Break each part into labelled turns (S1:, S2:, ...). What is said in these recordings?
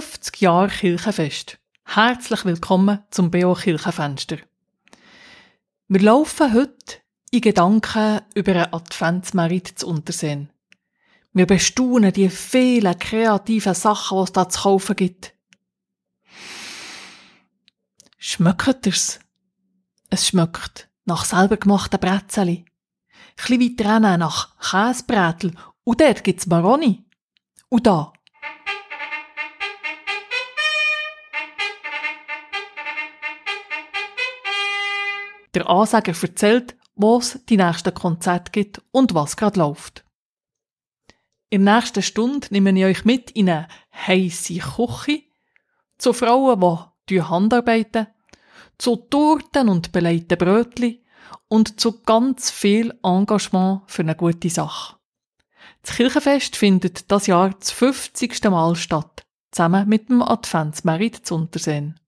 S1: 50 Jahre Kirchenfest. Herzlich willkommen zum BO Kirchenfenster. Wir laufen heute in Gedanken über einen Adventsmerit zu Untersehen. Wir bestaunen die vielen kreativen Sachen, die es da zu kaufen gibt. Schmeckt es? Es schmeckt nach selber gemachten Brezeli. Chli weiter nach Käsebrätel. Und dort gibt's Maroni. Und da Der Ansager erzählt, wo es die nächsten Konzerte gibt und was gerade läuft. In der nächsten Stunde nehme ich euch mit in eine heisse Küche, zu Frauen, die Handarbeiten, zu Torten und belegten Brötli und zu ganz viel Engagement für eine gute Sache. Das Kirchenfest findet das Jahr das 50. Mal statt, zusammen mit dem Adventsmerit zu Untersehen.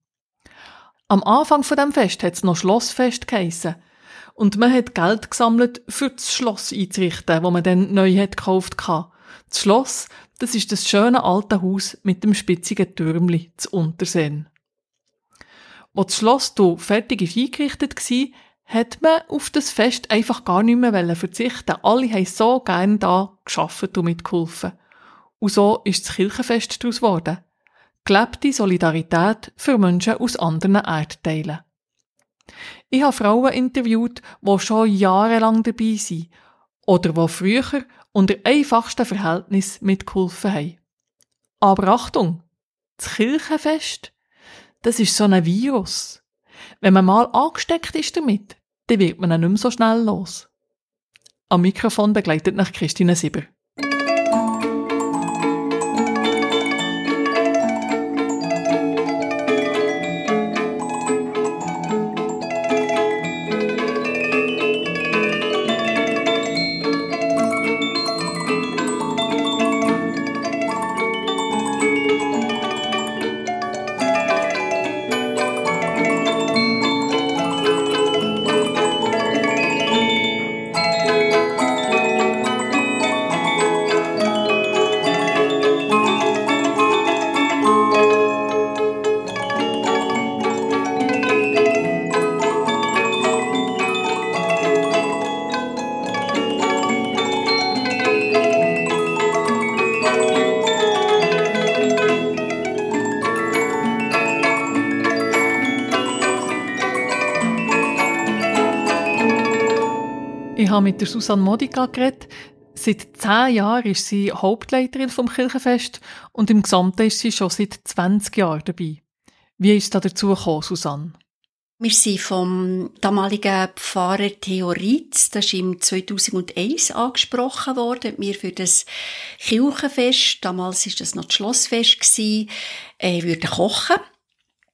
S1: Am Anfang von dem Fest hat es noch Schlossfest geheissen. Und man hat Geld gesammelt, für das Schloss einzurichten, wo man dann neu hat gekauft hatte. Das Schloss, das ist das schöne alte Haus mit dem spitzigen Türmli zu Unterseen. Wo das Schloss hier fertig ist eingerichtet war, hat man auf das Fest einfach gar nicht mehr verzichten. Alle haben so gerne da geschafft und mitgeholfen. Und so ist das Kirchenfest daraus geworden gelebte Solidarität für Menschen aus anderen Erdteilen. Ich habe Frauen interviewt, die schon jahrelang dabei sind oder die früher unter einfachsten Verhältnissen mitgeholfen haben. Aber Achtung! Das Kirchenfest, das ist so ein Virus. Wenn man mal angesteckt ist damit, dann wird man ihn nicht mehr so schnell los. Am Mikrofon begleitet nach Christine Sieber. Mit der Susanne Modica geredet. Seit zehn Jahren ist sie Hauptleiterin vom Kirchenfest und im Gesamten ist sie schon seit 20 Jahren dabei. Wie ist es dazu gekommen, Susanne?
S2: Wir sind vom damaligen Pfarrer Theo Rietz, das ist im 2001 angesprochen worden, wir für das Kirchenfest, damals war das noch das Schlossfest, gewesen, äh, würden kochen.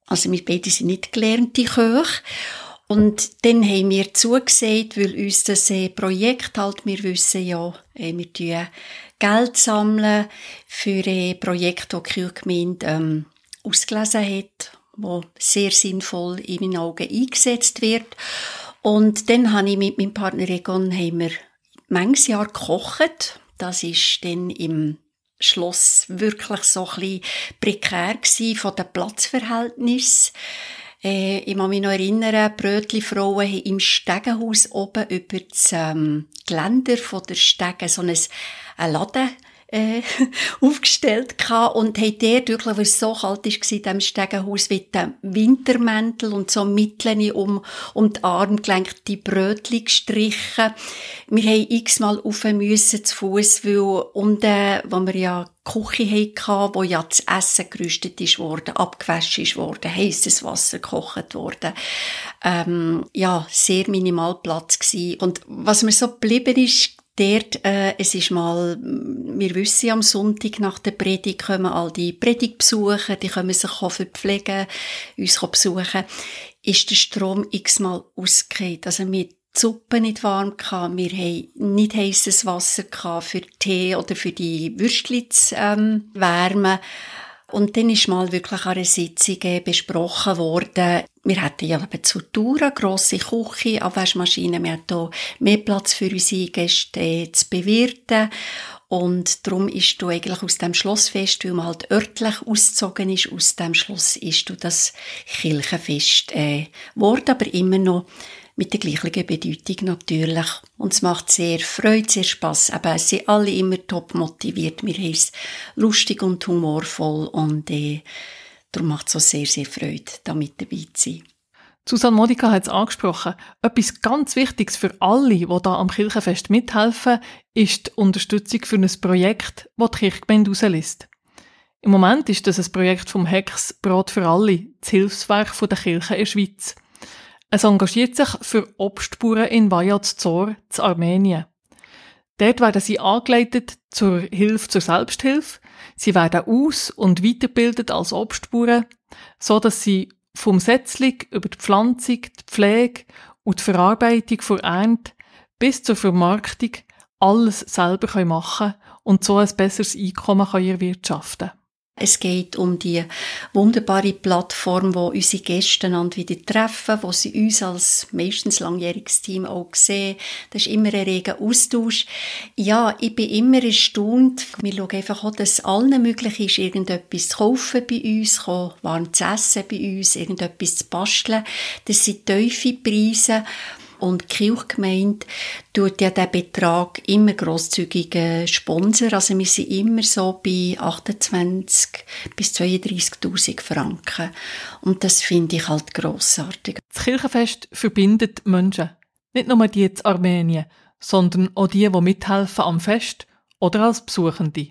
S2: Also wir beide sind nicht gelernte Köche. Und dann haben wir zugesagt, weil uns das äh, Projekt halt, wir wissen ja, äh, wir tun Geld sammeln für ein Projekt, das die Kirchgemeinde ähm, ausgelesen hat, wo sehr sinnvoll in meinen Augen eingesetzt wird. Und dann habe ich mit meinem Partner Egon haben wir Jahr gekocht. Das ist dann im Schloss wirklich so ein bisschen prekär von den Platzverhältnissen. Äh, ich kann mich noch erinnern, Brötli-Frauen haben im Stegenhaus oben über das ähm, Geländer von der Stege so ein, ein Laden äh, aufgestellt gehabt und haben dort wirklich, weil es so kalt war, in diesem Stegenhaus, wie den Wintermäntel und so Mitteln um, um die Armgelenke, die Brötchen gestrichen. Wir haben x-mal rauf müssen zu Fuß, weil unten, wo wir ja Küche hatten, wo ja das Essen gerüstet ist worden, abgewaschen ist worden, heisses Wasser gekocht worden. Ähm, ja, sehr minimal Platz gewesen. Und was mir so geblieben ist, dort, äh, es ist mal, wir wissen am Sonntag nach der Predigt kommen all die Predigtbesucher, die können sich verpflegen, uns besuchen, ist der Strom x-mal ausgekehrt. Also wir die Suppe nicht warm gehabt, wir haben nicht heißes Wasser gehabt für Tee oder für die Würstchen zu ähm, wärmen. Und dann ist mal wirklich an einer Sitzung besprochen worden, wir hatten ja eben zur Tour eine grosse Küche, Abwaschmaschine, wir hatten hier mehr Platz für unsere Gäste äh, zu bewirten. Und darum ist du eigentlich aus dem Schlossfest, weil man halt örtlich ausgezogen ist, aus dem Schloss ist du das Kirchenfest äh, geworden, aber immer noch mit der gleichen Bedeutung natürlich. Und es macht sehr Freude, sehr Spass. Aber es sind alle immer top motiviert. Haben es lustig und humorvoll und äh, darum macht es auch sehr, sehr Freude, damit dabei zu sein.
S1: Susanne Modica hat es angesprochen. Etwas ganz Wichtiges für alle, die da am Kirchenfest mithelfen, ist die Unterstützung für ein Projekt, das die Kirchgemeinde rauslässt. Im Moment ist das ein Projekt vom Hex Brot für alle, das Hilfswerk der Kirche in der Schweiz. Es engagiert sich für Obstbauern in Vajazor, zu Armenien. Dort werden sie angeleitet zur Hilfe zur Selbsthilfe. Sie werden aus- und weitergebildet als Obstbauern, so dass sie vom Setzling über die Pflanzung, die Pflege und die Verarbeitung von Ernte bis zur Vermarktung alles selber machen können und so ein besseres Einkommen erwirtschaften können.
S2: Es geht um die wunderbare Plattform, wo unsere Gäste einander wieder treffen, wo sie uns als meistens langjähriges Team auch sehen. Das ist immer ein reger Austausch. Ja, ich bin immer erstaunt. Wir schauen einfach auch, dass allen möglich ist, irgendetwas zu kaufen bei uns, warm zu essen bei uns, irgendetwas zu basteln. Das sind tiefe Preise. Und die Kirchgemeinde tut ja den Betrag immer grosszügig sponsern. Also wir sind immer so bei 28 bis 32.000 Franken. Und das finde ich halt grossartig.
S1: Das Kirchenfest verbindet Menschen. Nicht nur die in Armenien, sondern auch die, die mithelfen am Fest oder als Besuchende.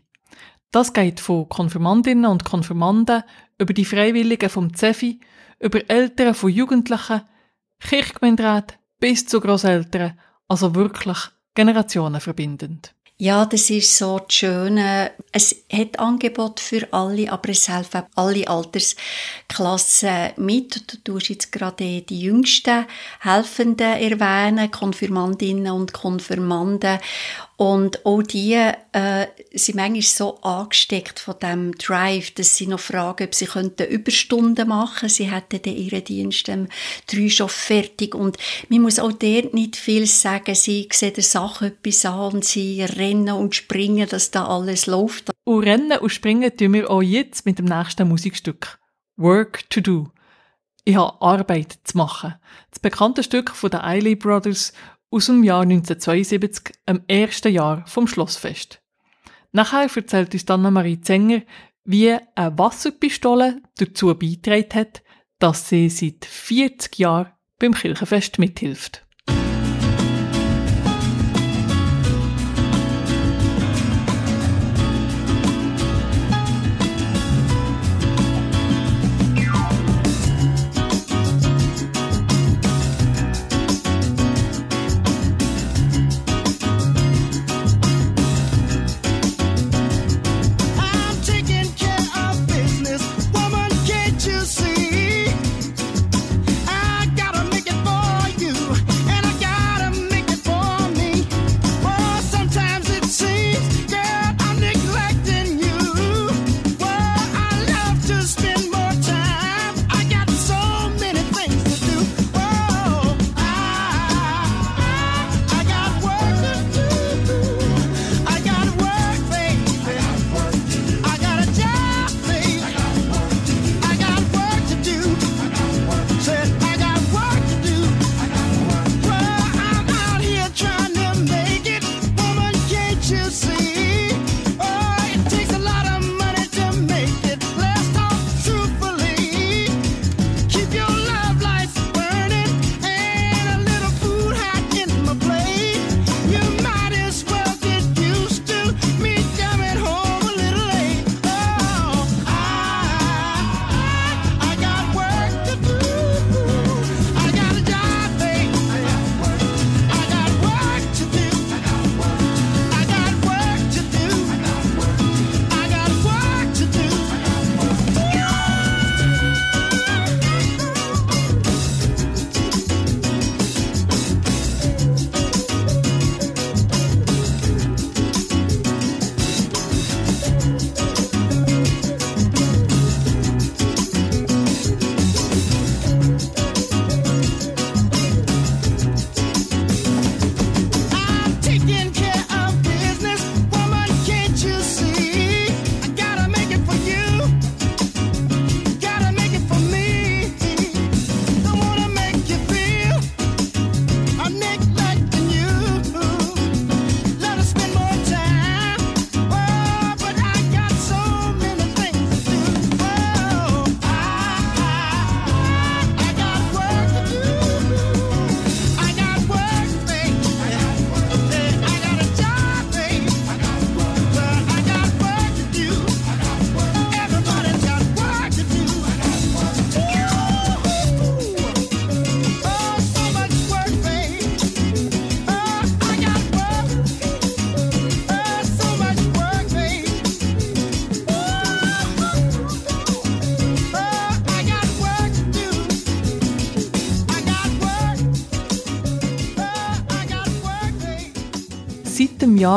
S1: Das geht von Konfirmandinnen und Konfirmanden über die Freiwilligen vom CEFI, über Eltern von Jugendlichen, Kirchgemeinderäte, bis zu Großeltern, also wirklich generationenverbindend.
S2: Ja, das ist so das Schöne. Es hat Angebot für alle, aber es helfen alle Altersklassen mit. Du tust jetzt gerade die jüngsten Helfenden erwähnen, Konfirmandinnen und Konfirmanden. Und auch die äh, sind manchmal so angesteckt von dem Drive, dass sie noch fragen, ob sie könnten Überstunden machen Sie hätten dann ihren Dienst um drei schon fertig. Und man muss auch dort nicht viel sagen. Sie sehen der Sache etwas an und sie rennen und springen, dass da alles läuft.
S1: Und rennen und springen tun wir auch jetzt mit dem nächsten Musikstück. Work to do. Ich habe Arbeit zu machen. Das bekannte Stück von den Eiley Brothers aus dem Jahr 1972, im ersten Jahr vom Schlossfest. Nachher erzählt uns Anna-Marie Zenger, wie eine Wasserpistole dazu beigetragen hat, dass sie seit 40 Jahren beim Kirchenfest mithilft.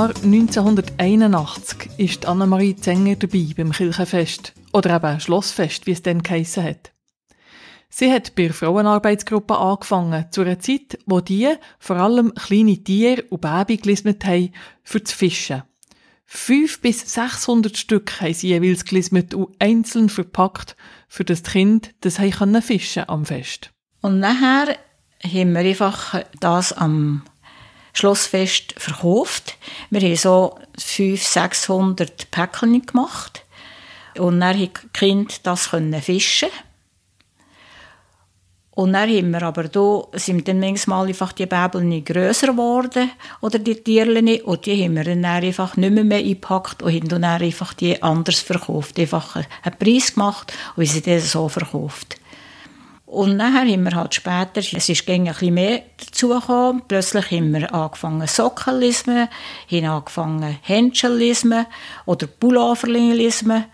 S1: Jahr 1981 ist Annemarie Zenger dabei beim Kirchenfest oder eben Schlossfest, wie es dann geheissen hat. Sie hat bei der Frauenarbeitsgruppe angefangen, zu einer Zeit, wo die vor allem kleine Tiere und Babys gelismet haben, für zu fischen. Fünf bis 600 Stück haben sie jeweils gelismet und einzeln verpackt, für das Kinder das fischen am Fest.
S3: Und nachher haben wir einfach das am Schlossfest verkauft. Wir haben so 500, 600 Päckchen gemacht. Und dann konnten die Kinder das fischen und dann haben wir aber da, sind dann manchmal einfach die Bäbel grösser geworden, oder die Tierchen, und die haben wir dann einfach nicht mehr, mehr eingepackt und haben dann einfach die anders verkauft. Einfach einen Preis gemacht und sie dann so verkauft. Und nachher haben wir halt später, es ist ein bisschen mehr dazugekommen, plötzlich haben wir angefangen Sockenlismen, haben angefangen Händchenlismen oder Pulloverlismen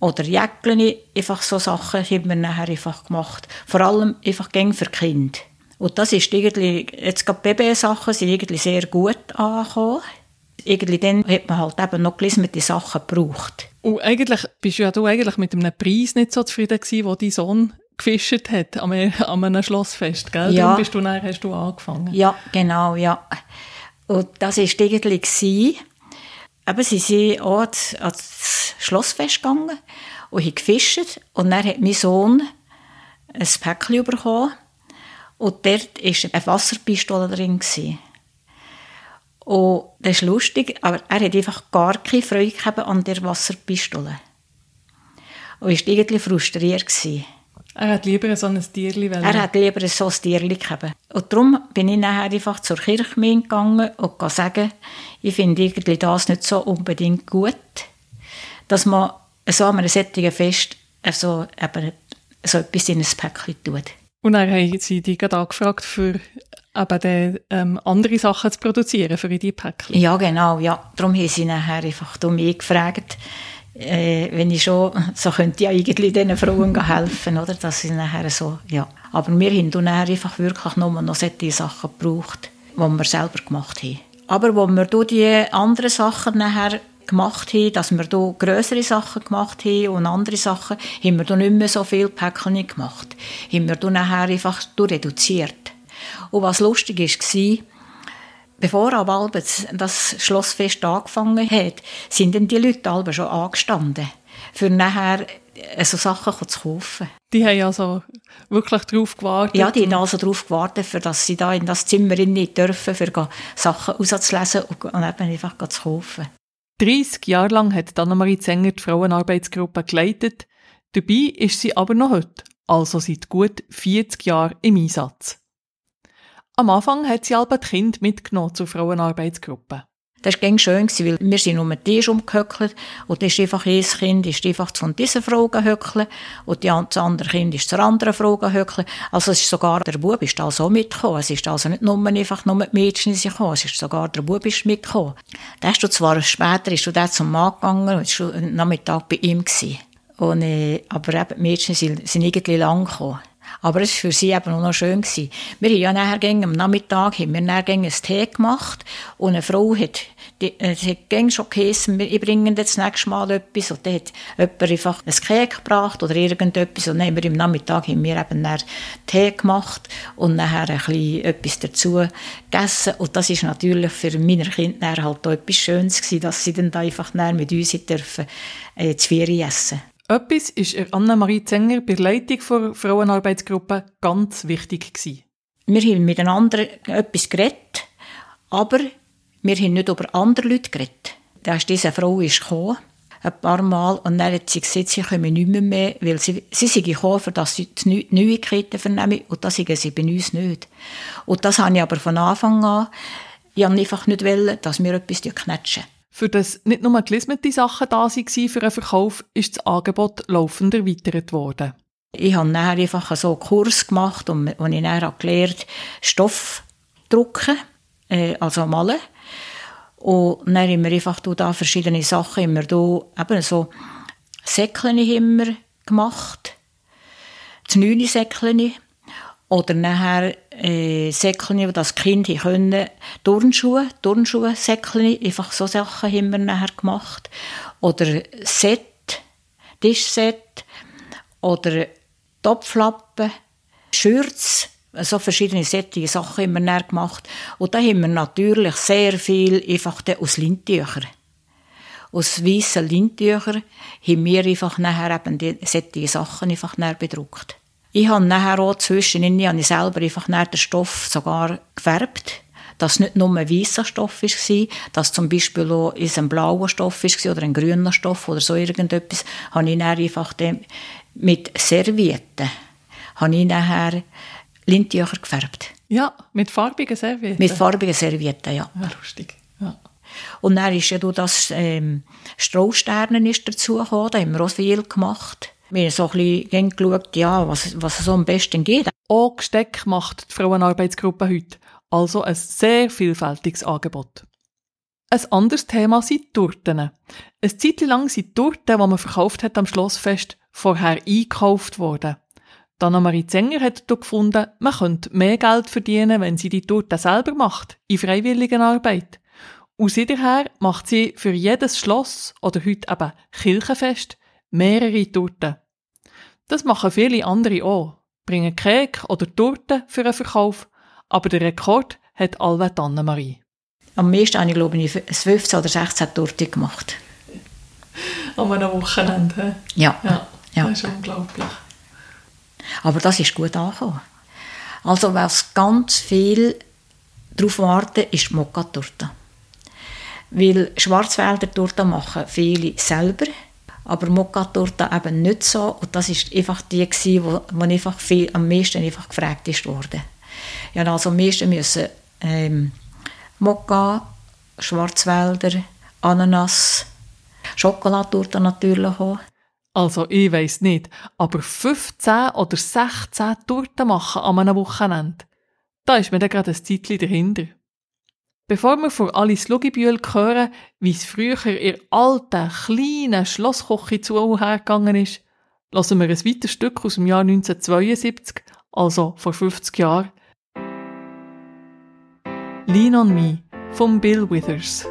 S3: oder Jäckchen, einfach so Sachen haben wir nachher einfach gemacht. Vor allem einfach gäng für Kind. Und das ist irgendwie, jetzt gerade Babysachen sind irgendwie sehr gut angekommen. Irgendwie dann hat man halt eben noch gelismete Sachen gebraucht.
S1: Und eigentlich bist ja du eigentlich mit einem Preis nicht so zufrieden gewesen, wo dein Sohn gefischt hat an einem Schlossfest, gell?
S3: Ja.
S1: Dann bist du nachher, hast du angefangen.
S3: Ja, genau, ja. Und das war irgendwie, eben, sie sind auch ans Schlossfest gegangen und haben gefischt. Und dann hat mein Sohn ein Päckchen bekommen. Und dort war eine Wasserpistole drin. Gewesen. Und das ist lustig, aber er hat einfach gar keine Freude an der Wasserpistole. Und war irgendwie frustriert. Gewesen.
S1: Er hat lieber so ein Tierli.
S3: Er hat lieber so ein Tierli gehabt. Und darum bin ich nachher einfach zur Kirchgemeinde gegangen und sagen, ich finde irgendwie das nicht so unbedingt gut, dass man so an einem solchen Fest also eben so etwas in ein Päckchen tut.
S1: Und dann haben sie dich gerade angefragt, für eben die, ähm, andere Sachen zu produzieren für diese Päckchen.
S3: Ja, genau. Ja. Darum haben sie nachher einfach mich gefragt, äh, wenn ich schon, so könnte ich eigentlich diesen Frauen helfen, oder? Dass sie nachher so, ja. Aber wir haben dann einfach wirklich nur noch solche Sachen gebraucht, die wir selber gemacht haben. Aber wo wir die anderen Sachen nachher gemacht haben, dass wir hier grössere Sachen gemacht haben und andere Sachen, haben wir hier nicht mehr so viele Päckchen gemacht. Haben wir dann nachher einfach reduziert. Und was lustig war, bevor aber das Schlossfest angefangen hat, sind dann die Leute alle schon angestanden, für nachher so Sachen zu kaufen.
S1: Die haben also wirklich darauf gewartet?
S3: Ja, die haben also darauf gewartet, für dass sie da in das Zimmer nicht dürfen, für Sachen rauszulesen und eben einfach zu kaufen.
S1: 30 Jahre lang hat Annemarie Zenger die Frauenarbeitsgruppe geleitet. Dabei ist sie aber noch heute, also seit gut 40 Jahren im Einsatz. Am Anfang hat sie aber die Kinder mitgenommen zur Frauenarbeitsgruppe.
S3: Das war schön, weil wir sind um den Tisch umgehöckelt und das ist einfach ein Kind ist einfach von dieser Frau gehöckelt und das andere Kind ist zur anderen Frau gehöckelt. Also es ist sogar der Bub ist also mitgekommen. Es ist also nicht nur einfach nur die Mädchen gekommen, es ist sogar der Bub ist mitgekommen. Da ist du zwar später ist du zum Mann gegangen und ist schon Nachmittag bei ihm gewesen. Und, äh, aber eben, die Mädchen sind, sind irgendwie lang gekommen. Aber es war für sie eben auch noch schön. Gewesen. Wir haben ja nachher am Nachmittag haben wir nachher einen Tee gemacht und eine Frau hat, die, äh, hat schon geheißen, ich bringe das nächste Mal etwas und dann hat jemand einfach ein Kek gebracht oder irgendetwas und dann haben wir am Nachmittag haben wir eben dann Tee gemacht und nachher ein bisschen etwas dazu gegessen und das ist natürlich für meine Kinder halt auch etwas Schönes gewesen, dass sie dann einfach mit uns dürfen äh, Vieri essen
S1: etwas ist Annemarie Zenger bei der Leitung der Frauenarbeitsgruppe ganz wichtig gewesen.
S3: Wir haben miteinander etwas geredet, aber wir haben nicht über andere Leute geredet. Da ist diese Frau ist gekommen, ein paar Mal, und dann hat sie gesagt, sie kommen nicht mehr, mehr weil sie, sie sind gekommen, dass sie die Neuigkeiten vernehmen, und das sagen sie bei uns nicht. Und das habe ich aber von Anfang an, ich einfach nicht, wollen, dass wir etwas knetschen.
S1: Für das nicht nur gelismete Sachen da waren für einen Verkauf, ist das Angebot laufend erweitert worden.
S3: Ich habe dann einfach so einen Kurs gemacht, wo ich dann gelernt Stoff drucken, äh, also malen. Und dann haben wir einfach da verschiedene Sachen, immer da eben so Säckchen immer gemacht, neune Säckchen. Oder nachher äh, Säckchen, wo das Kind können, Turnschuhe, Turnschuhe, Säckchen, einfach so Sachen haben wir nachher gemacht. Oder Set, Tischset, oder Topflappen, Schürze, so verschiedene solche Sachen haben wir gemacht. Und da haben wir natürlich sehr viel einfach aus Lindtüchern. Aus weißen Lindtüchern haben wir einfach nachher eben die, solche Sachen einfach bedruckt. Ich habe nachher auch zwischendrin habe ich selber einfach den Stoff sogar gefärbt, dass nicht nur ein weißer Stoff war, dass zum Beispiel auch ein blauer Stoff war oder ein grüner Stoff oder so irgendetwas, habe ich dann einfach mit Servietten habe ich nachher Lindtücher gefärbt.
S1: Ja, mit farbigen Servietten?
S3: Mit farbigen Servietten, ja.
S1: ja lustig. Ja.
S3: Und dann ist ja das ähm, Strohsternen ist dazu gekommen, da haben wir auch viel gemacht. Wir so ein bisschen geschaut, ja, was, was so am besten geht.
S1: Auch Gesteck macht die Frauenarbeitsgruppe heute. Also ein sehr vielfältiges Angebot. Ein anderes Thema sind Torten. Ein Zeit lang sind die Torten, die man verkauft hat am Schlossfest, vorher eingekauft worden. Anna-Marie Zenger hat gefunden, man könnte mehr Geld verdienen, wenn sie die Torte selber macht, in freiwilliger Arbeit. Und seither macht sie für jedes Schloss oder heute eben Kirchenfest mehrere Torten. Das machen viele andere auch, bringen Kek oder Torten für einen Verkauf, aber der Rekord hat Alwet Annemarie.
S3: Am meisten habe ich, glaube ich, 15 oder 16 Torten gemacht.
S1: An einem Wochenende?
S3: Ja.
S1: ja. ja. Das ist unglaublich.
S3: Aber das ist gut angekommen. Also was ganz viel darauf warten, ist die Mokka-Torte. Weil Schwarzwälder Torte machen viele selber aber Mokka-Torte eben nicht so. Und das ist einfach die, die wo einfach viel, am meisten einfach gefragt ist worden. Ja, also am meisten müssen ähm, Mokka, Schwarzwälder, Ananas, Schokolatorte natürlich auch.
S1: Also, ich weiss nicht, aber 15 oder 16 Torten machen an einem Wochenende. Da ist mir dann gerade ein Zeitchen dahinter. Bevor wir von Alice Lugibühl hören, wie es früher ihr alten, kleinen Schlossküche zu hergegangen ist, lassen wir ein weiteres Stück aus dem Jahr 1972, also vor 50 Jahren. Lean on Me von Bill Withers.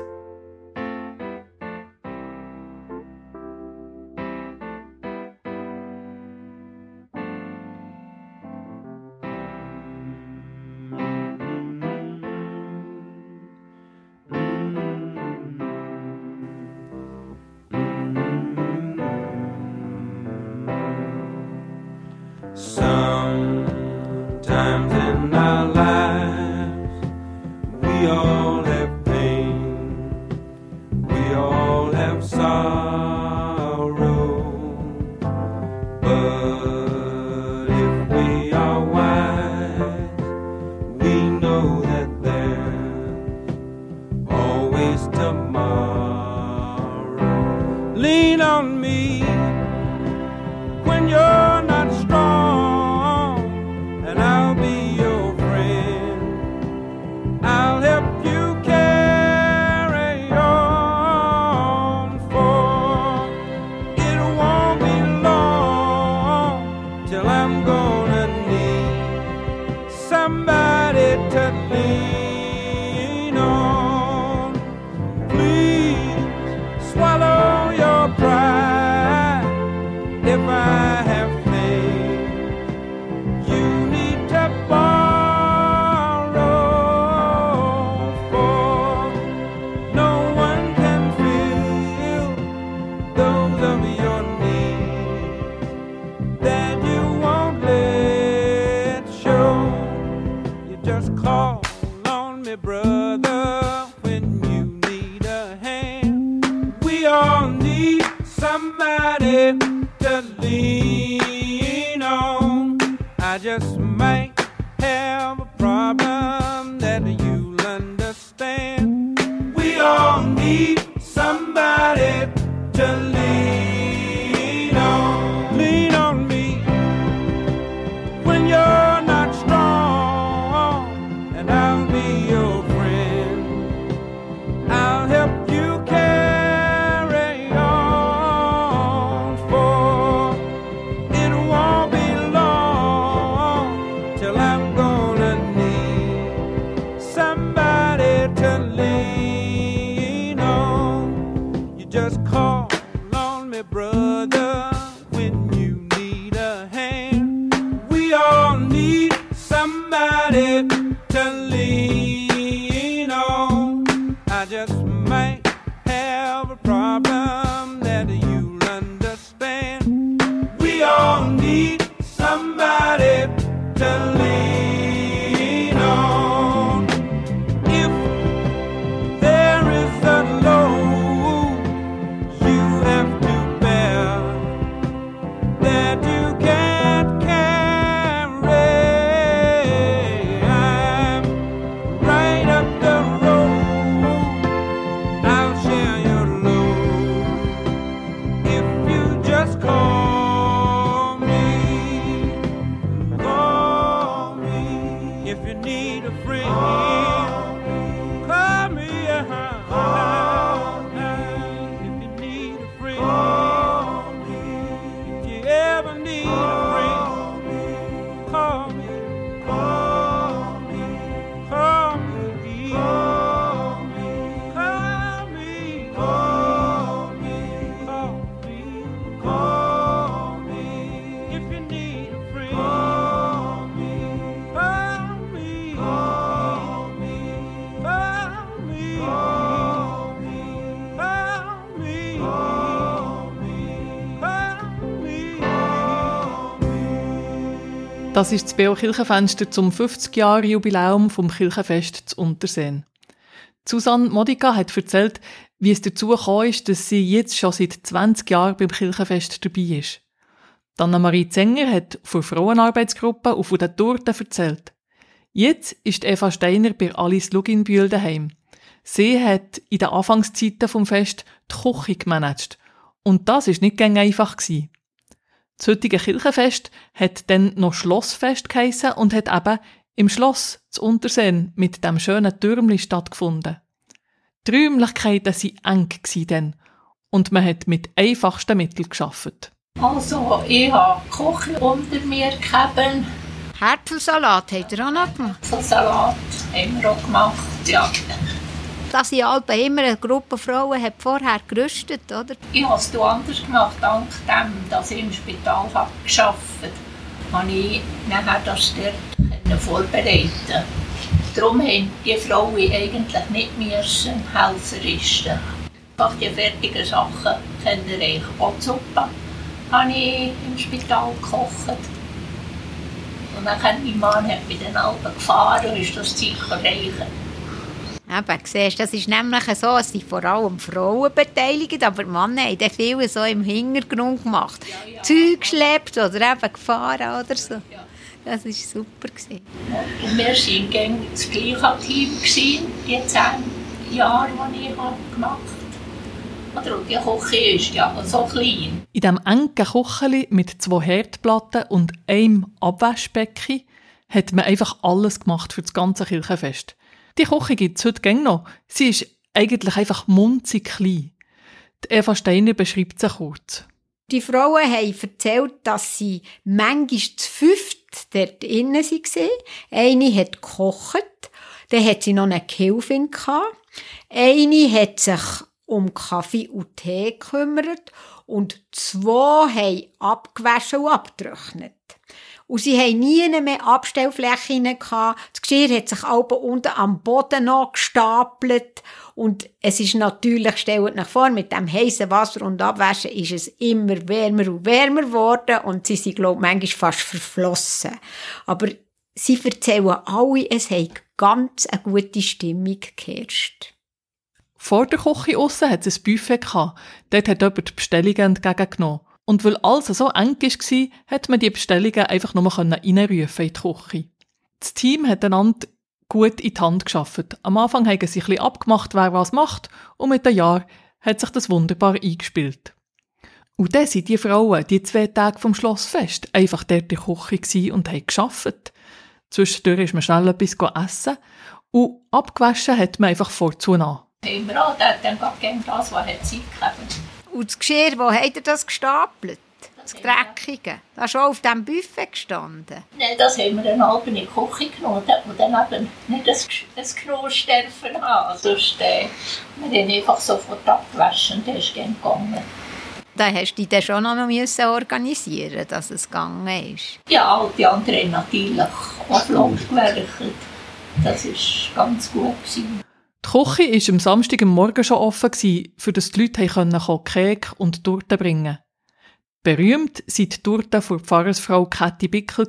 S4: face tomorrow. Lean on me when you're. it.
S1: Das ist das BO Kirchenfenster zum 50 Jahre Jubiläum vom Kirchenfest zu Unterseen. Susanne Modica hat erzählt, wie es dazu gekommen ist, dass sie jetzt schon seit 20 Jahren beim Kirchenfest dabei ist. Anna-Marie Zenger hat von Frauenarbeitsgruppen und von den Torten erzählt. Jetzt ist Eva Steiner bei Alice Luginbühl daheim. Sie hat in den Anfangszeiten vom Fest die Küche gemanagt. Und das ist nicht gängig einfach gewesen. Das heutige Kirchenfest hat dann noch Schlossfest geheissen und hat eben im Schloss zu Unterseen mit dem schönen Türmli stattgefunden. Die Räumlichkeiten waren eng dann und man hat mit einfachsten Mitteln geschafft.
S5: Also, ich habe Küche unter mir gehabt.
S6: Kartoffelsalat habt ihr auch noch gemacht.
S5: So Salat haben wir auch gemacht. Ja.
S6: Dass ich Alpen immer eine Gruppe Frauen hat vorher gerüstet, oder?
S5: Ich habe es anders gemacht, dank dem, dass ich im Spital habe gearbeitet habe. Habe ich das dort vorbereiten Darum haben die Frauen eigentlich nicht müssen helfen risten. Einfach die fertigen Sachen können reichen. Auch die Suppe habe ich im Spital gekocht. Und dann hat mein Mann hat mit den Alpen gefahren und ist das sicher reichen.
S6: Eben, siehst, das ist nämlich so, es sind vor allem Frauen beteiligt, aber die Männer haben dann viel so im Hintergrund gemacht.
S5: Ja, ja.
S6: Zeug geschleppt oder eben gefahren oder so. Das war super. Gewesen.
S5: Und wir waren gegen das gleiche Team, gewesen, die zehn Jahre, die ich habe gemacht habe. Oder und die Küche ist ja so klein.
S1: In diesem engen Kücheli mit zwei Herdplatten und einem Abwaschbecken hat man einfach alles gemacht für das ganze Kirchenfest. Die Küche gibt es heute noch. Sie ist eigentlich einfach munzig klein. Eva Steiner beschreibt sie kurz.
S6: Die Frauen haben erzählt, dass sie manchmal zu fünft dort innen waren. Eine hat gekocht, dann hat sie noch eine Gehilfin. Eine hat sich um Kaffee und Tee gekümmert und zwei haben abgewaschen und abgetrocknet. Und sie haben nie mehr Abstellflächen gehabt. Das Geschirr hat sich auch unten am Boden noch gestapelt. Und es ist natürlich, stellt nach vor, mit dem heißen Wasser und Abwaschen ist es immer wärmer und wärmer geworden und sie sind, glaube ich, manchmal fast verflossen. Aber sie erzählen alle, es hat ganz eine gute Stimmung geherrscht.
S1: Vor der Küche aussen hat es ein Buffet gehabt. Dort hat jemand die Bestellungen entgegengenommen. Und weil alles so eng war, hat man die Bestellungen einfach nur reinrufen in die Küche. Das Team hat einander gut in die Hand geschafft. Am Anfang haben sie ein bisschen abgemacht, wer was macht, und mit den Jahren hat sich das wunderbar eingespielt. Und dann sind die Frauen, die zwei Tage vom Schlossfest, einfach dort in der Küche und haben geschafft. Zwischendurch ist man schnell etwas essen und abgewaschen hat man einfach.
S5: Haben wir auch, der hat dann gerade gegen das, was hat Zeit gehabt.
S6: Und das Geschirr, wo habt ihr das gestapelt? Das Dreckige. Das ist schon auf diesem Buffet gestanden.
S5: Nein, das haben wir dann halb in die Küche genommen und dann eben nicht das, das Knurrsterfen haben. Sonst, äh, wir haben einfach sofort abgewaschen und dann ist es gegangen.
S6: Da hast du dich dann schon noch müssen organisieren dass es gegangen ist.
S5: Ja, und die anderen natürlich auch flott gewerkt. Das war ganz gut. Gewesen.
S1: Die Küche war am Samstag am Morgen schon offen, für dass die Leute kommen Kekse und Torten bringen Berühmt sind die Torten von Pfarrersfrau Käthi Bickel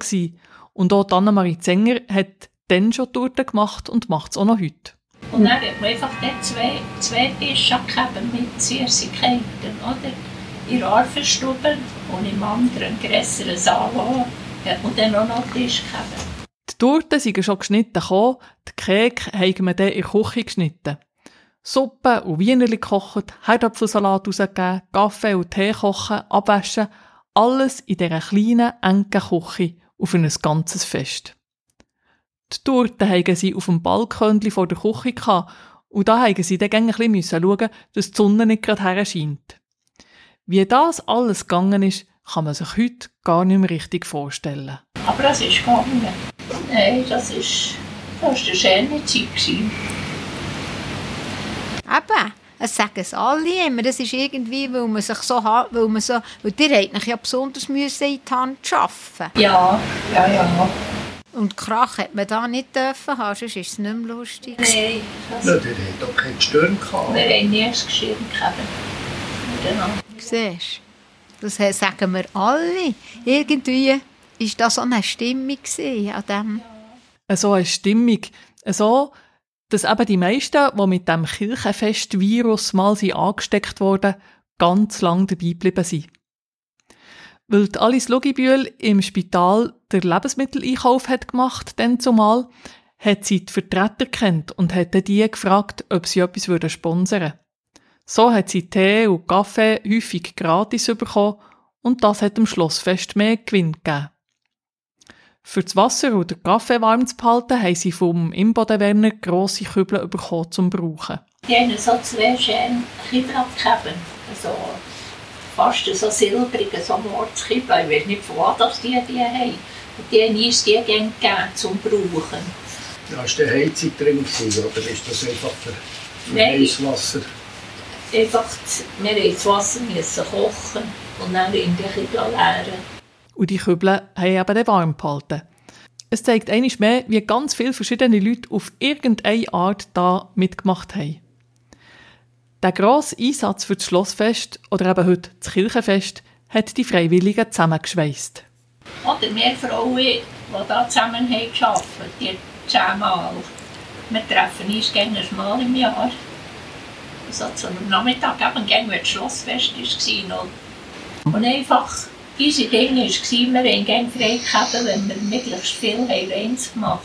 S1: und auch Anna-Marie Zenger hat dann schon Torten gemacht und macht es auch noch heute.
S5: Und dann hat man einfach dort zwei, zwei Tische gegeben mit Süßigkeiten, oder? in der Arfenstube und im anderen grösseren Salon man dann auch noch Tisch gegeben.
S1: Die Torten sind schon geschnitten gekommen, die Kekse haben wir dann in der Küche geschnitten. Suppe und Wienerli gekocht, Herdapfelsalat rausgegeben, Kaffee und Tee kochen, abwaschen, alles in dieser kleinen, engen Küche auf ein ganzes Fest. Die Torten haben sie auf dem Balkon vor der Küche gehabt und da haben sie dann ein bisschen schauen, dass die Sonne nicht gerade her scheint. Wie das alles gegangen ist, kann man sich heute gar nicht mehr richtig vorstellen.
S5: Aber das ist gegangen. Nein, das ist, das war eine schöne Zeit. gewesen.
S6: Eben, es sagen es alle immer. Das ist irgendwie, weil man sich so hat, weil man so, weil die hätten ja besonders müssen in die Hand arbeiten
S5: Ja, ja, ja.
S6: Und Krach hat man da nicht dürfen haben, sonst ist es nicht mehr lustig.
S5: Nein, das,
S7: Ja, der hat doch keine Stirn gehabt.
S5: wir haben nie ein Geschirr gehabt. Miteinander.
S6: Siehst du? Das sagen wir alle. Irgendwie war das so eine Stimmung an dem.
S1: so eine Stimmung. So, dass eben die meisten, die mit dem Kirchenfest-Virus mal sind angesteckt wurden, ganz lang dabei geblieben sind. Weil Alice Lugibühl im Spital den Lebensmitteleinkauf hat gemacht, dann zumal, hat sie die Vertreter kennt und hat die gefragt, ob sie etwas würden sponsern So hat sie Tee und Kaffee häufig gratis bekommen und das hat dem Schlossfest mehr Gewinn gegeben. Für das Wasser oder den Kaffee warm zu behalten, haben sie vom Imbodenwerner grosse Kübel bekommen zum Brauchen.
S5: Die haben so zwei schöne Kinder gegeben. Also fast so silbrige, so Mordskibel. Ich weiß nicht, von wo das die die haben. Und die haben uns die gerne gegeben zum Brauchen.
S7: Ja, war der Heizung drin gewesen, oder ist das einfach für, für
S5: Nein.
S7: Heißwasser?
S5: Einfach, wir mussten das Wasser müssen kochen und dann in die Kinder leeren.
S1: Und die Kübel haben eben den warm behalten. Es zeigt einmal mehr, wie ganz viele verschiedene Leute auf irgendeine Art da mitgemacht haben. Der grosse Einsatz für das Schlossfest oder eben heute das Kirchenfest hat die Freiwilligen zusammengeschweißt.
S5: Oder wir Frauen, die da zusammen haben gearbeitet die zehnmal. Wir treffen uns gerne ein Mal im Jahr. So zum Nachmittag, eben gerne, wenn das Schlossfest war. Und einfach, unsere Dinge war, wir haben gerne frei gehabt, wenn wir möglichst viel haben Reins gemacht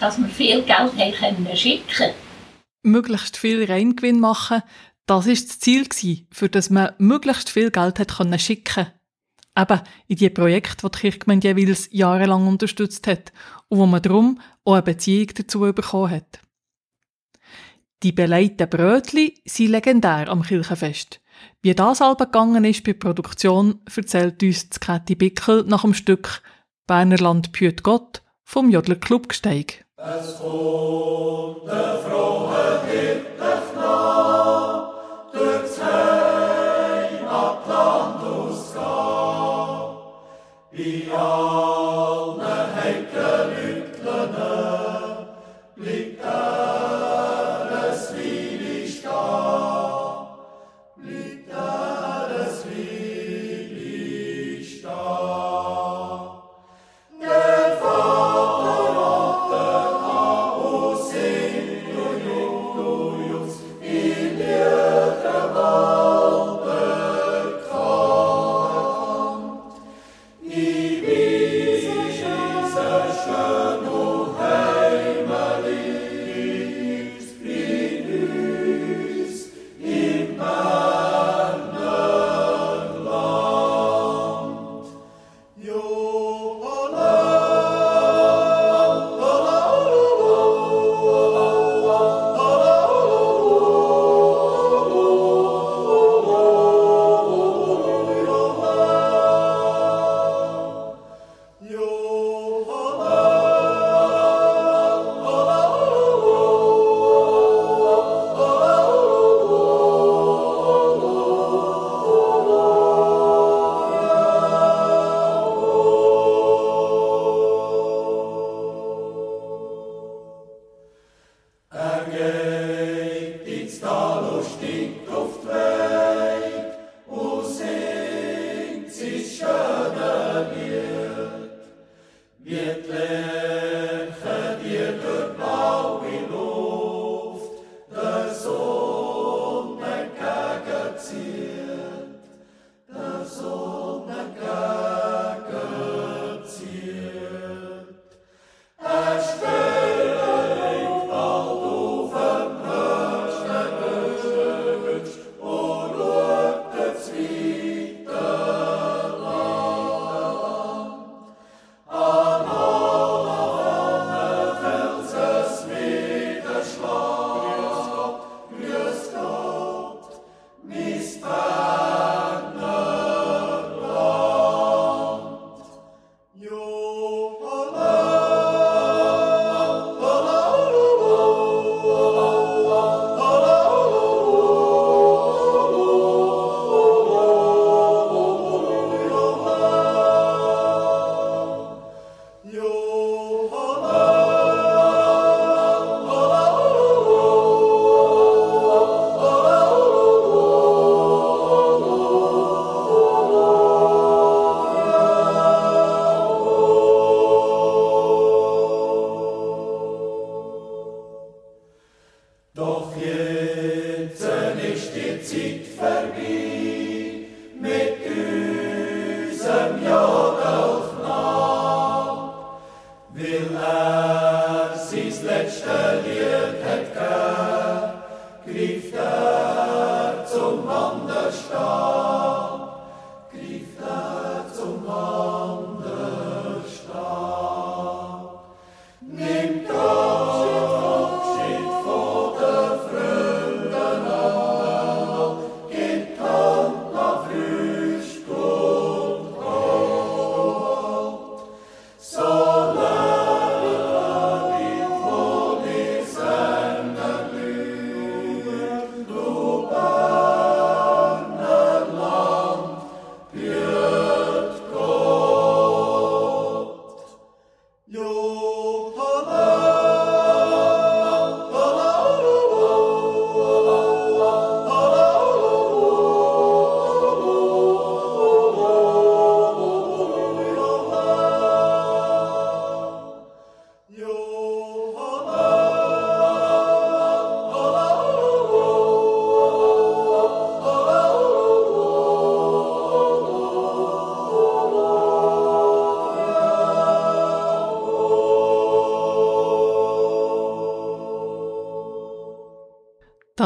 S5: Dass wir viel Geld haben können schicken
S1: möglichst viel Reingewinn machen, das ist das Ziel für das man möglichst viel Geld hat können schicken. Eben in die Projekte, die die Kirchgemeinde jeweils jahrelang unterstützt hat und wo man darum auch eine Beziehung dazu bekommen hat. Die belegten Brötli sind legendär am Kirchenfest. Wie das aber gegangen ist bei der Produktion, erzählt uns die Käthi Bickel nach dem Stück Berner Land püt Gott vom Jodler Club Gsteig.
S8: Wie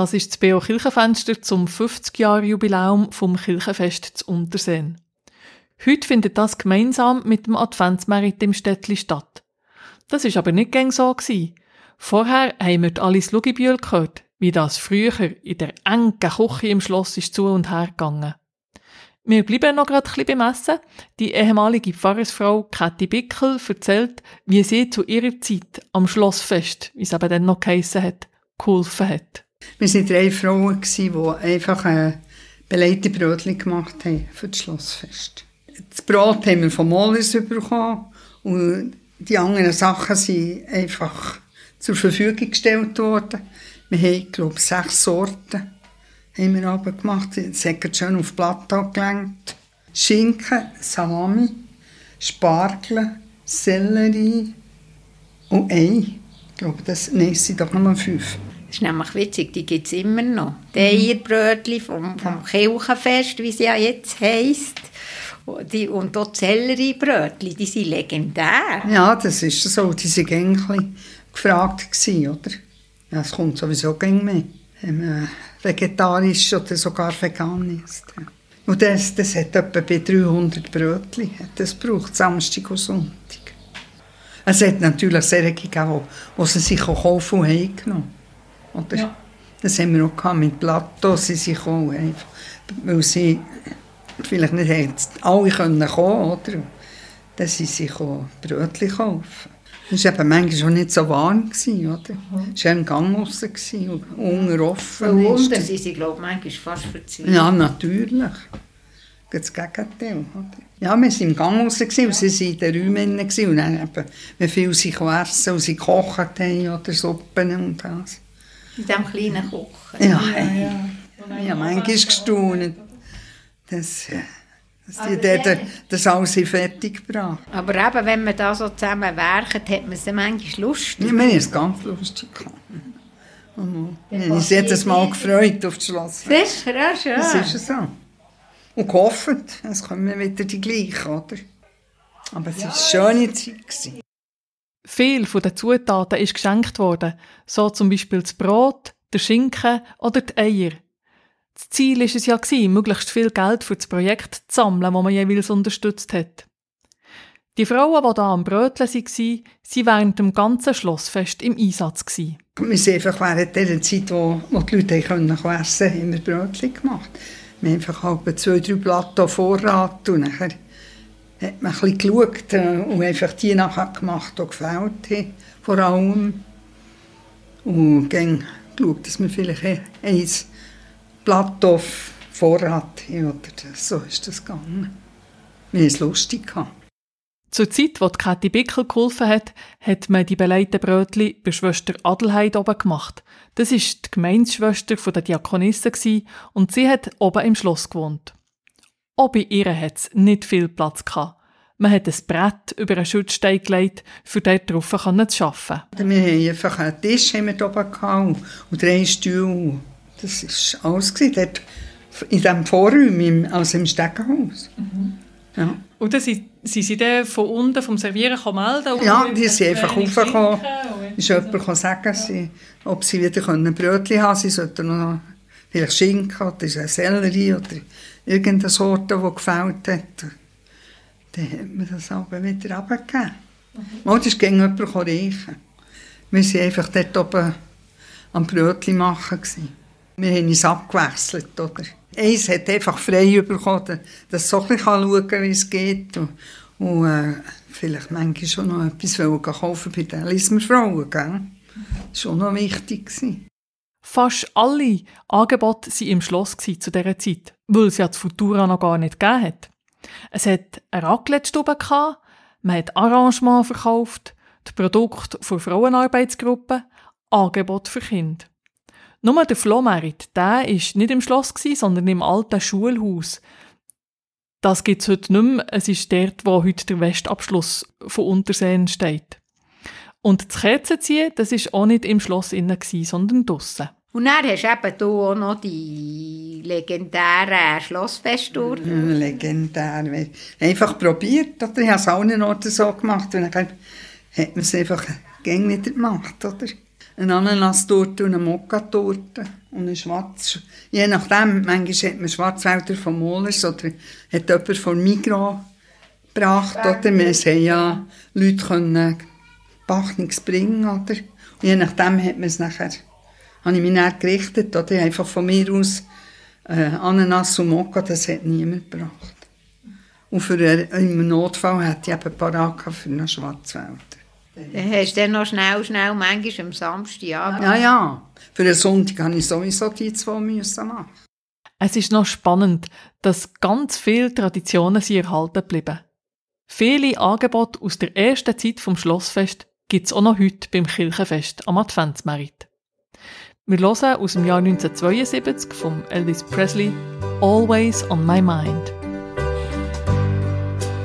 S1: Das ist das BO Kirchenfenster zum 50-Jahr-Jubiläum vom Kirchenfest zu Unterseen. Heute findet das gemeinsam mit dem Adventsmerit im Städtli statt. Das ist aber nicht gäng so gewesen. Vorher haben wir Alice Lugibühl gehört, wie das früher in der engen Küche im Schloss ist zu und her gegangen. Wir bleiben noch gerade ein beim Essen. Die ehemalige Pfarrersfrau Kathi Bickel erzählt, wie sie zu ihrer Zeit am Schlossfest, wie es eben dann noch geheissen hat, geholfen hat.
S9: Wir waren drei Frauen, die einfach äh, belegte Brötchen gemacht haben für das Schlossfest. Das Brot haben wir vom Mollers bekommen und die anderen Sachen sind einfach zur Verfügung gestellt worden. Wir haben, glaube ich, sechs Sorten haben wir aber gemacht. Es hat schön auf Plateau gelenkt. Schinken, Salami, Spargel, Sellerie und Ei. Ich glaube, das, nein, sind doch nur fünf.
S6: Das ist nämlich witzig, die gibt es immer noch. Die Eierbrötchen vom, vom Kirchenfest, wie sie ja jetzt heisst. Und die- Und auch die Selleriebrötchen, die sind legendär.
S9: Ja, das ist so. Die waren gäng ein bisschen gefragt, gewesen, oder? Ja, es kommt sowieso gäng mehr. Wenn man vegetarisch oder sogar vegan isst. ja. Und das, das hat etwa bei 300 Brötchen. Das braucht Samstag und Sonntag. Es hat natürlich solche gegeben, die, sie sich auch kaufen und haben genommen. Oder? Das haben wir auch gehabt mit Plateau, sie sich auch einfach, weil sie vielleicht nicht haben alle können kommen, oder? Dann sie sich auch Brötchen kaufen. Das war eben manchmal auch nicht so warm, gewesen, oder? Es war im Gang draussen unten offen.
S6: Und
S9: ist
S6: unten sind sie, glaube ich, manchmal fast verzweifelt.
S9: ja, natürlich. Das Gegenteil. Oder? Ja, wir waren im Gang raus gewesen, und sie waren in den Räumen. Und dann eben, wie viel sie essen und sie gekocht haben oder Suppen und das.
S6: In diesem kleinen Kochen.
S9: Ja, hey. ich habe manchmal gestaunt, dass, dass die dort das alles fertig gebracht
S6: Aber eben, wenn man da so zusammen werkt, hat man es dann manchmal lustig.
S9: Ja, wir haben es ganz lustig. Mhm. Wir haben uns jedes Mal gefreut auf das Schloss.
S6: Sicher, ja, schön.
S9: Das ist so. Und gehofft, es kommen wieder die gleichen, oder? Aber es war eine schöne Zeit. Gewesen.
S1: Viel von den Zutaten ist geschenkt worden, so zum Beispiel das Brot, der Schinken oder die Eier. Das Ziel war es ja, möglichst viel Geld für das Projekt zu sammeln, das man jeweils unterstützt hat. Die Frauen, die hier am Bröteln waren, waren während dem ganzen Schlossfest im Einsatz.
S9: Wir sind einfach während der Zeit, wo, die Leute essen konnten, haben wir Brötchen gemacht. Wir haben einfach halb zwei, drei Platten Vorrat und nachher hat man ein geschaut äh, und einfach die nachher gemacht, die gefällt haben, vor allem. Und dann geschaut, dass wir vielleicht ein Plateau Vorrat haben. Oder. So ist das gegangen. Wir es lustig.
S1: Zur Zeit, die Kathi Bickel geholfen hat, hat man die belegten Brötchen bei Schwester Adelheid oben gemacht. Das war die Gemeindeschwester der Diakonisse und sie hat oben im Schloss gewohnt. Auch bei ihr hat es nicht viel Platz gehabt. Man hat ein Brett über einen Schutzstein gelegt, für dort drauf zu arbeiten.
S9: Wir haben einfach einen Tisch haben wir oben gehabt und, drei Stühle. Das war alles dort in diesem Vorraum, im, also im Steckenhaus. Ja.
S1: Und dann sind, sind sie dann von unten vom Servieren melden?
S9: ja, die sind einfach raufgekommen. Ist jemand gekommen sagen, sie, ob sie wieder können Brötchen haben Sie sollten noch vielleicht Schinken oder Sellerie oder irgendeine Sorte, die gefällt hat. Dann hat man das aber wieder runtergegeben. Mhm. Ist gegen jemanden reichen. Wir waren einfach dort oben am Brötchen machen. Gewesen. Wir haben uns abgewechselt. Oder? Eins hat einfach frei bekommen, dass so ein bisschen schauen kann, wie es geht. Und, und äh, vielleicht manchmal schon noch etwas wollen kaufen bei den Lismerfrauen. Gell? Das war auch noch wichtig. Gewesen.
S1: Fast alle Angebote waren im Schloss zu dieser Zeit, weil es ja die Futura noch gar nicht gegeben hat. Es hat eine Raclette-Stube man hat Arrangement verkauft, die Produkte für Frauenarbeitsgruppen, Angebot für Kinder. Nur der Flohmerit, der war nicht im Schloss, sondern im alten Schulhaus. Das gibt es heute nicht mehr. Es ist dort, wo heute der Westabschluss von Unterseen steht. Und das Kerzenziehen, das war auch nicht im Schloss innen, sondern draussen.
S6: Und dann hast du eben du auch noch die legendären Schlossfesttour.
S9: Ja, legendär. Einfach probiert. Oder? Ich habe es auch allen Orten so gemacht. Und dann hat man es einfach gäng wieder gemacht. Oder? Eine Ananas-Torte und eine Mokka-Torte. und ein Schwarz. Je nachdem, manchmal hat man Schwarzwälder von Mollers oder hat jemand von Migros gebracht. Oder wir haben ja Leute können Bachnigs bringen. Oder? Und je nachdem hat man es nachher, habe ich mich dann gerichtet. Oder einfach von mir aus äh, Ananas und Mokka, das hat niemand gebracht. Und für, äh, im Notfall hatte ich eben parat für einen Schwarzwälder.
S6: Dann hast du dann noch schnell, schnell, manchmal am Samstagabend.
S9: Ja, ja. Für einen Sonntag habe ich sowieso die zwei müssen machen.
S1: Es ist noch spannend, dass ganz viele Traditionen sie erhalten geblieben. Viele Angebote aus der ersten Zeit vom Schlossfest gibt's auch noch heute beim Kirchenfest am Adventsmerit. Wir hören aus dem Jahr 1972 von Elvis Presley Always on My Mind.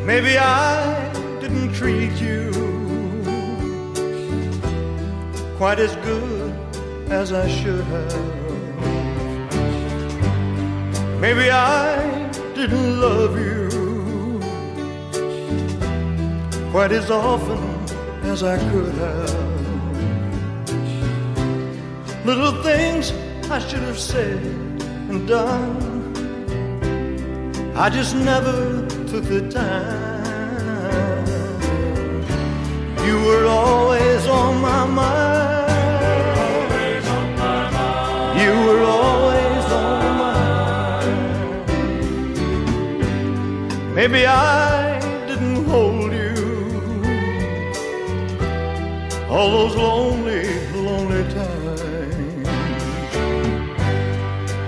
S8: Maybe I didn't treat you quite as good as I should have. Maybe I didn't love you quite as often as I could have. Little things I should have said and done. I just never took the time. You were always on my mind. You were always on my mind. Maybe I didn't hold you all those lonely,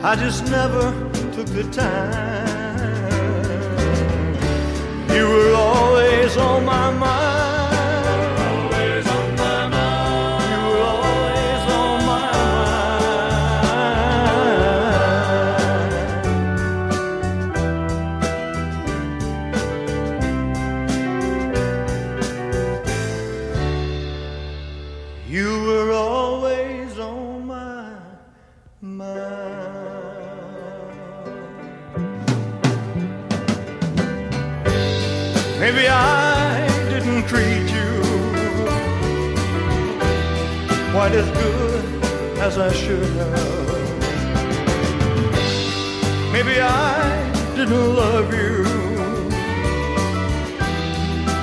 S8: I just never took the time. You were always on my mind. Didn't love you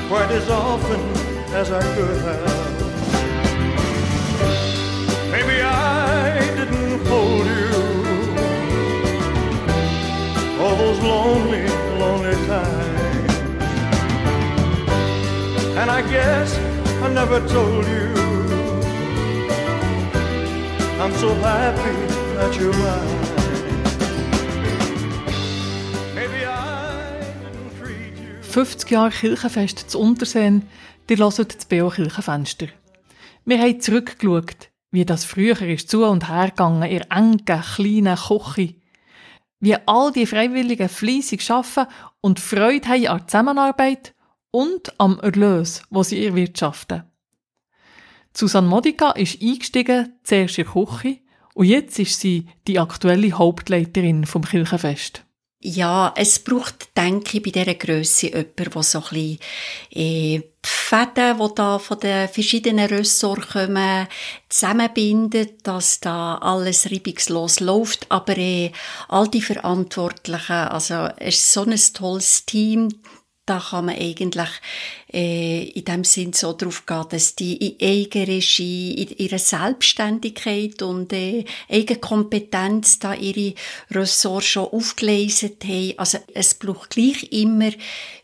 S8: quite as often as I could have. Maybe I didn't hold you all those lonely, lonely times. And I guess I never told you I'm so happy that you're mine.
S1: 50 Jahre Kirchenfest zu Unterseen, die hören das B.O. Kirchenfenster. Wir haben zurückgeschaut, wie das früher ist zu und her gegangen, in engen, kleinen Küche. Wie all die Freiwilligen fleissig arbeiten und Freude haben an der Zusammenarbeit und am Erlös, wo sie erwirtschaften. Susanne Modica ist eingestiegen, zuerst in Küche, und jetzt ist sie die aktuelle Hauptleiterin vom Kirchenfest.
S2: Ja, es braucht, denke ich, bei dieser Grösse jemanden, der so ein bisschen äh, die Fäden, die da von den verschiedenen Ressorts kommen, zusammenbindet, dass da alles reibungslos läuft. Aber äh, all die Verantwortlichen, also es ist so ein tolles Team, da kann man eigentlich äh, in dem Sinn so darauf gehen, dass die in Eigenregie, in ihrer Selbstständigkeit und äh, Eigenkompetenz da ihre Ressorts schon aufgelesen haben. Also es braucht gleich immer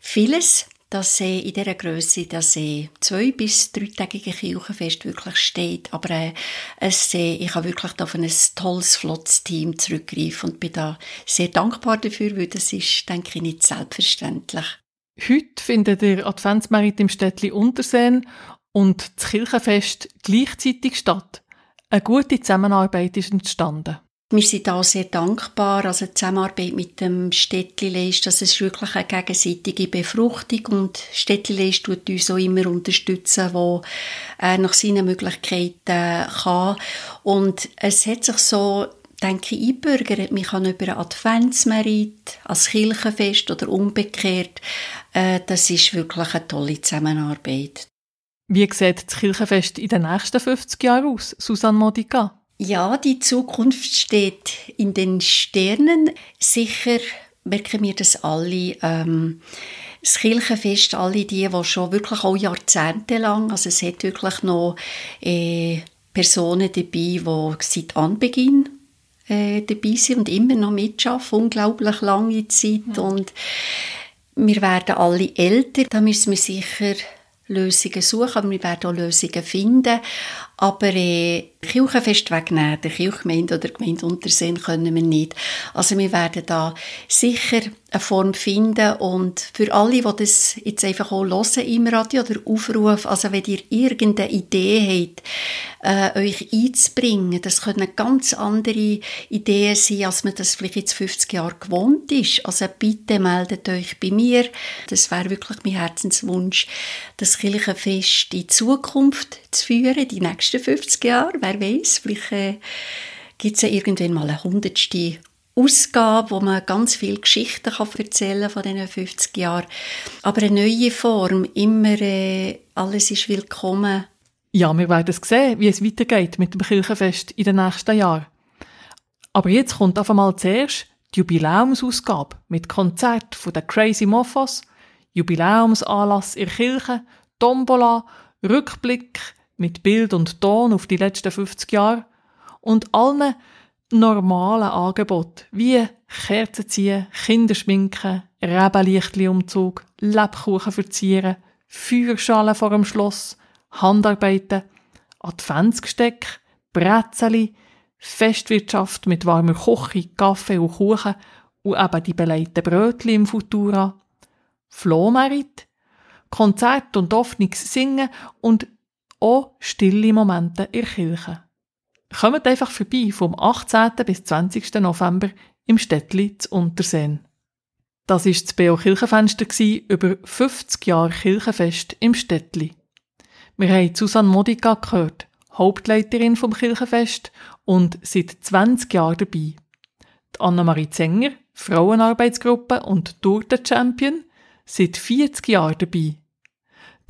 S2: vieles, dass äh, in dieser Größe das äh, zwei- bis dreitägige Kirchenfest wirklich steht. Aber äh, es, äh, ich habe wirklich auf ein tolles, flottes Team zurückgreifen und bin da sehr dankbar dafür, weil das ist, denke ich, nicht selbstverständlich.
S1: Heute findet der Adventsmerit im Städtli Unterseen und das Kirchenfest gleichzeitig statt. Eine gute Zusammenarbeit ist entstanden.
S2: Wir sind da sehr dankbar. Also die Zusammenarbeit mit dem Städtli ist, wirklich eine gegenseitige Befruchtung und Städtli tut uns auch immer unterstützen, wo er nach seinen Möglichkeiten kann. Und es hat sich so denke ich, einbürgert. Man kann über einen Adventsmerit, als Kirchenfest oder umgekehrt. Äh, das ist wirklich eine tolle Zusammenarbeit.
S1: Wie sieht das Kirchenfest in den nächsten 50 Jahren aus, Susanne Modica?
S2: Ja, die Zukunft steht in den Sternen. Sicher merken wir das alle. Ähm, das Kirchenfest, alle die, die schon wirklich auch jahrzehntelang, also es hat wirklich noch äh, Personen dabei, die seit Anbeginn äh, dabei sind und immer noch mitschaffen, unglaublich lange Zeit. Ja. Und wir werden alle älter, da müssen wir sicher Lösungen suchen, aber wir werden auch Lösungen finden. Aber äh, Kirchenfest wegnehmen, der Kirchgemeinde oder Gemeinde Unterseen können wir nicht. Also wir werden da sicher eine Form finden und für alle, die das jetzt einfach auch hören im Radio oder Aufruf, also wenn ihr irgendeine Idee habt, äh, euch einzubringen, das können ganz andere Ideen sein, als man das vielleicht jetzt 50 Jahre gewohnt ist. Also bitte meldet euch bei mir. Das wäre wirklich mein Herzenswunsch, das Kirchenfest in Zukunft zu führen, die nächsten 50 Jahre wer weiß, vielleicht äh, gibt es ja irgendwann mal eine hundertste Ausgabe, wo man ganz viele Geschichten kann erzählen von diesen 50 Jahren. Aber eine neue Form, immer äh, alles ist willkommen.
S1: Ja, wir werden sehen, wie es weitergeht mit dem Kirchenfest in den nächsten Jahren. Aber jetzt kommt auf einmal zuerst die Jubiläumsausgabe mit Konzert von den Crazy Moffas, Jubiläumsanlass in der Kirche, Tombola, Rückblick, mit Bild und Ton auf die letzten 50 Jahre und allen normalen Angeboten wie Kerzen ziehen, Kinderschminken, Rebenlichtli-Umzug, Lebkuchen verzieren, Feuerschalen vor dem Schloss, Handarbeiten, Adventsgesteck, Brezeli, Festwirtschaft mit warmer Küche, Kaffee und Kuchen und eben die belegten Brötchen im Futura, Flohmerit, Konzert und offenes Singen und auch stille Momente in der Kirche. Kommt einfach vorbei vom 18. bis 20. November im Städtli zu Unterseen. Das war das BO Kirchenfenster über 50 Jahre Kirchenfest im Städtli. Wir haben Susanne Modica gehört, Hauptleiterin vom Kirchenfest und seit 20 Jahren dabei. Annemarie Zenger, Frauenarbeitsgruppe und Tourten-Champion, seit 40 Jahren dabei.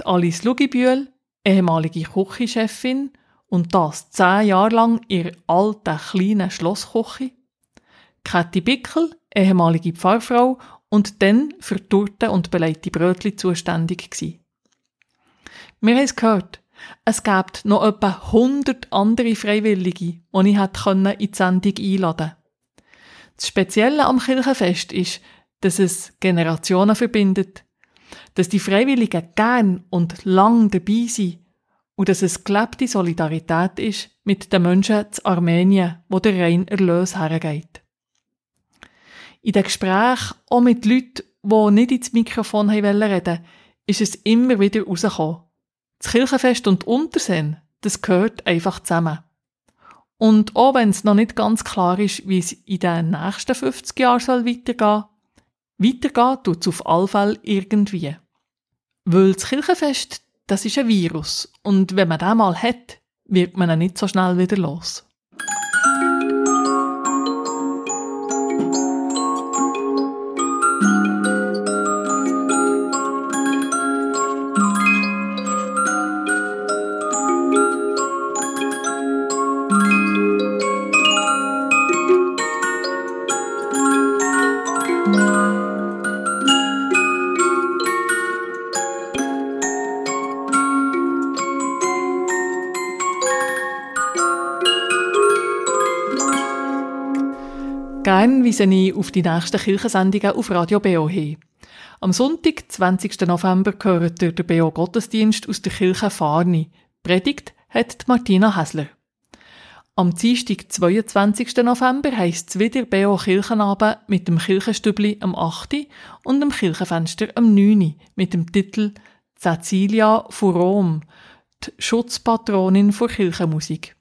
S1: Die Alice Lugibühl, ehemalige Küchenchefin und das zehn Jahre lang ihrer alten, kleinen Schlossküche. Kathi Bickel, ehemalige Pfarrfrau und dann für Torten und belegte Brötchen zuständig gewesen. Wir haben es gehört, es gibt noch etwa 100 andere Freiwillige, die ich hätte in die Sendung einladen konnte. Das Spezielle am Kirchenfest ist, dass es Generationen verbindet, dass die Freiwilligen gern und lang dabei sind und dass es gelebte Solidarität ist mit den Menschen zu Armenien, wo der rein Erlös hergeht. In den Gesprächen, auch mit Leuten, die nicht ins Mikrofon reden wollten, ist es immer wieder rausgekommen. Das Kirchenfest und Untersehen, das gehört einfach zusammen. Und auch wenn es noch nicht ganz klar ist, wie es in den nächsten 50 Jahren soll weitergehen tut es auf alle Fälle irgendwie. Weil das Kirchenfest, das ist ein Virus. Und wenn man den mal hat, wird man ihn nicht so schnell wieder los. Gerne weise ich auf die nächsten Kirchensendungen auf Radio BO hin. Am Sonntag, 20. November, gehört der BO Gottesdienst aus der Kirche Farni. Predigt hat Martina Häsler. Am Dienstag, 22. November heisst es wieder BO Kirchenabend mit dem Kirchenstübli am 8. und dem Kirchenfenster am 9. mit dem Titel Cecilia von Rom, die Schutzpatronin vor Kirchenmusik.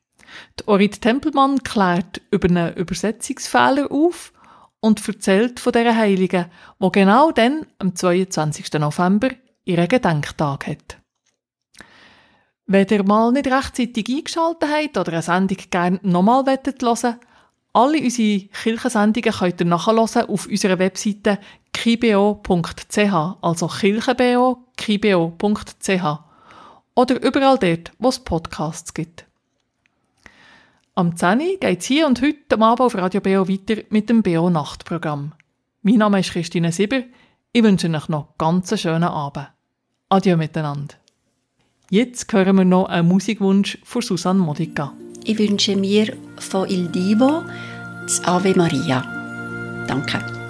S1: Die Orit Tempelmann klärt über einen Übersetzungsfehler auf und erzählt von dieser Heiligen, wo genau dann, am 22. November, ihren Gedenktag hat. Wenn ihr mal nicht rechtzeitig eingeschaltet habt oder eine Sendung gerne nochmal hören wollt, alle unsere Kirchensendungen könnt ihr nachhören auf unserer Webseite kibo.ch, also kirchenbo, kibo.ch oder überall dort, wo es Podcasts gibt. Am 10 geht es hier und heute am Abend auf Radio BO weiter mit dem BO Nachtprogramm. Mein Name ist Christine Sieber. Ich wünsche euch noch ganz schönen Abend. Adieu miteinander. Jetzt hören wir noch einen Musikwunsch von Susanne Modica.
S10: Ich wünsche mir von Il Divo das Ave Maria. Danke.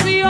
S11: See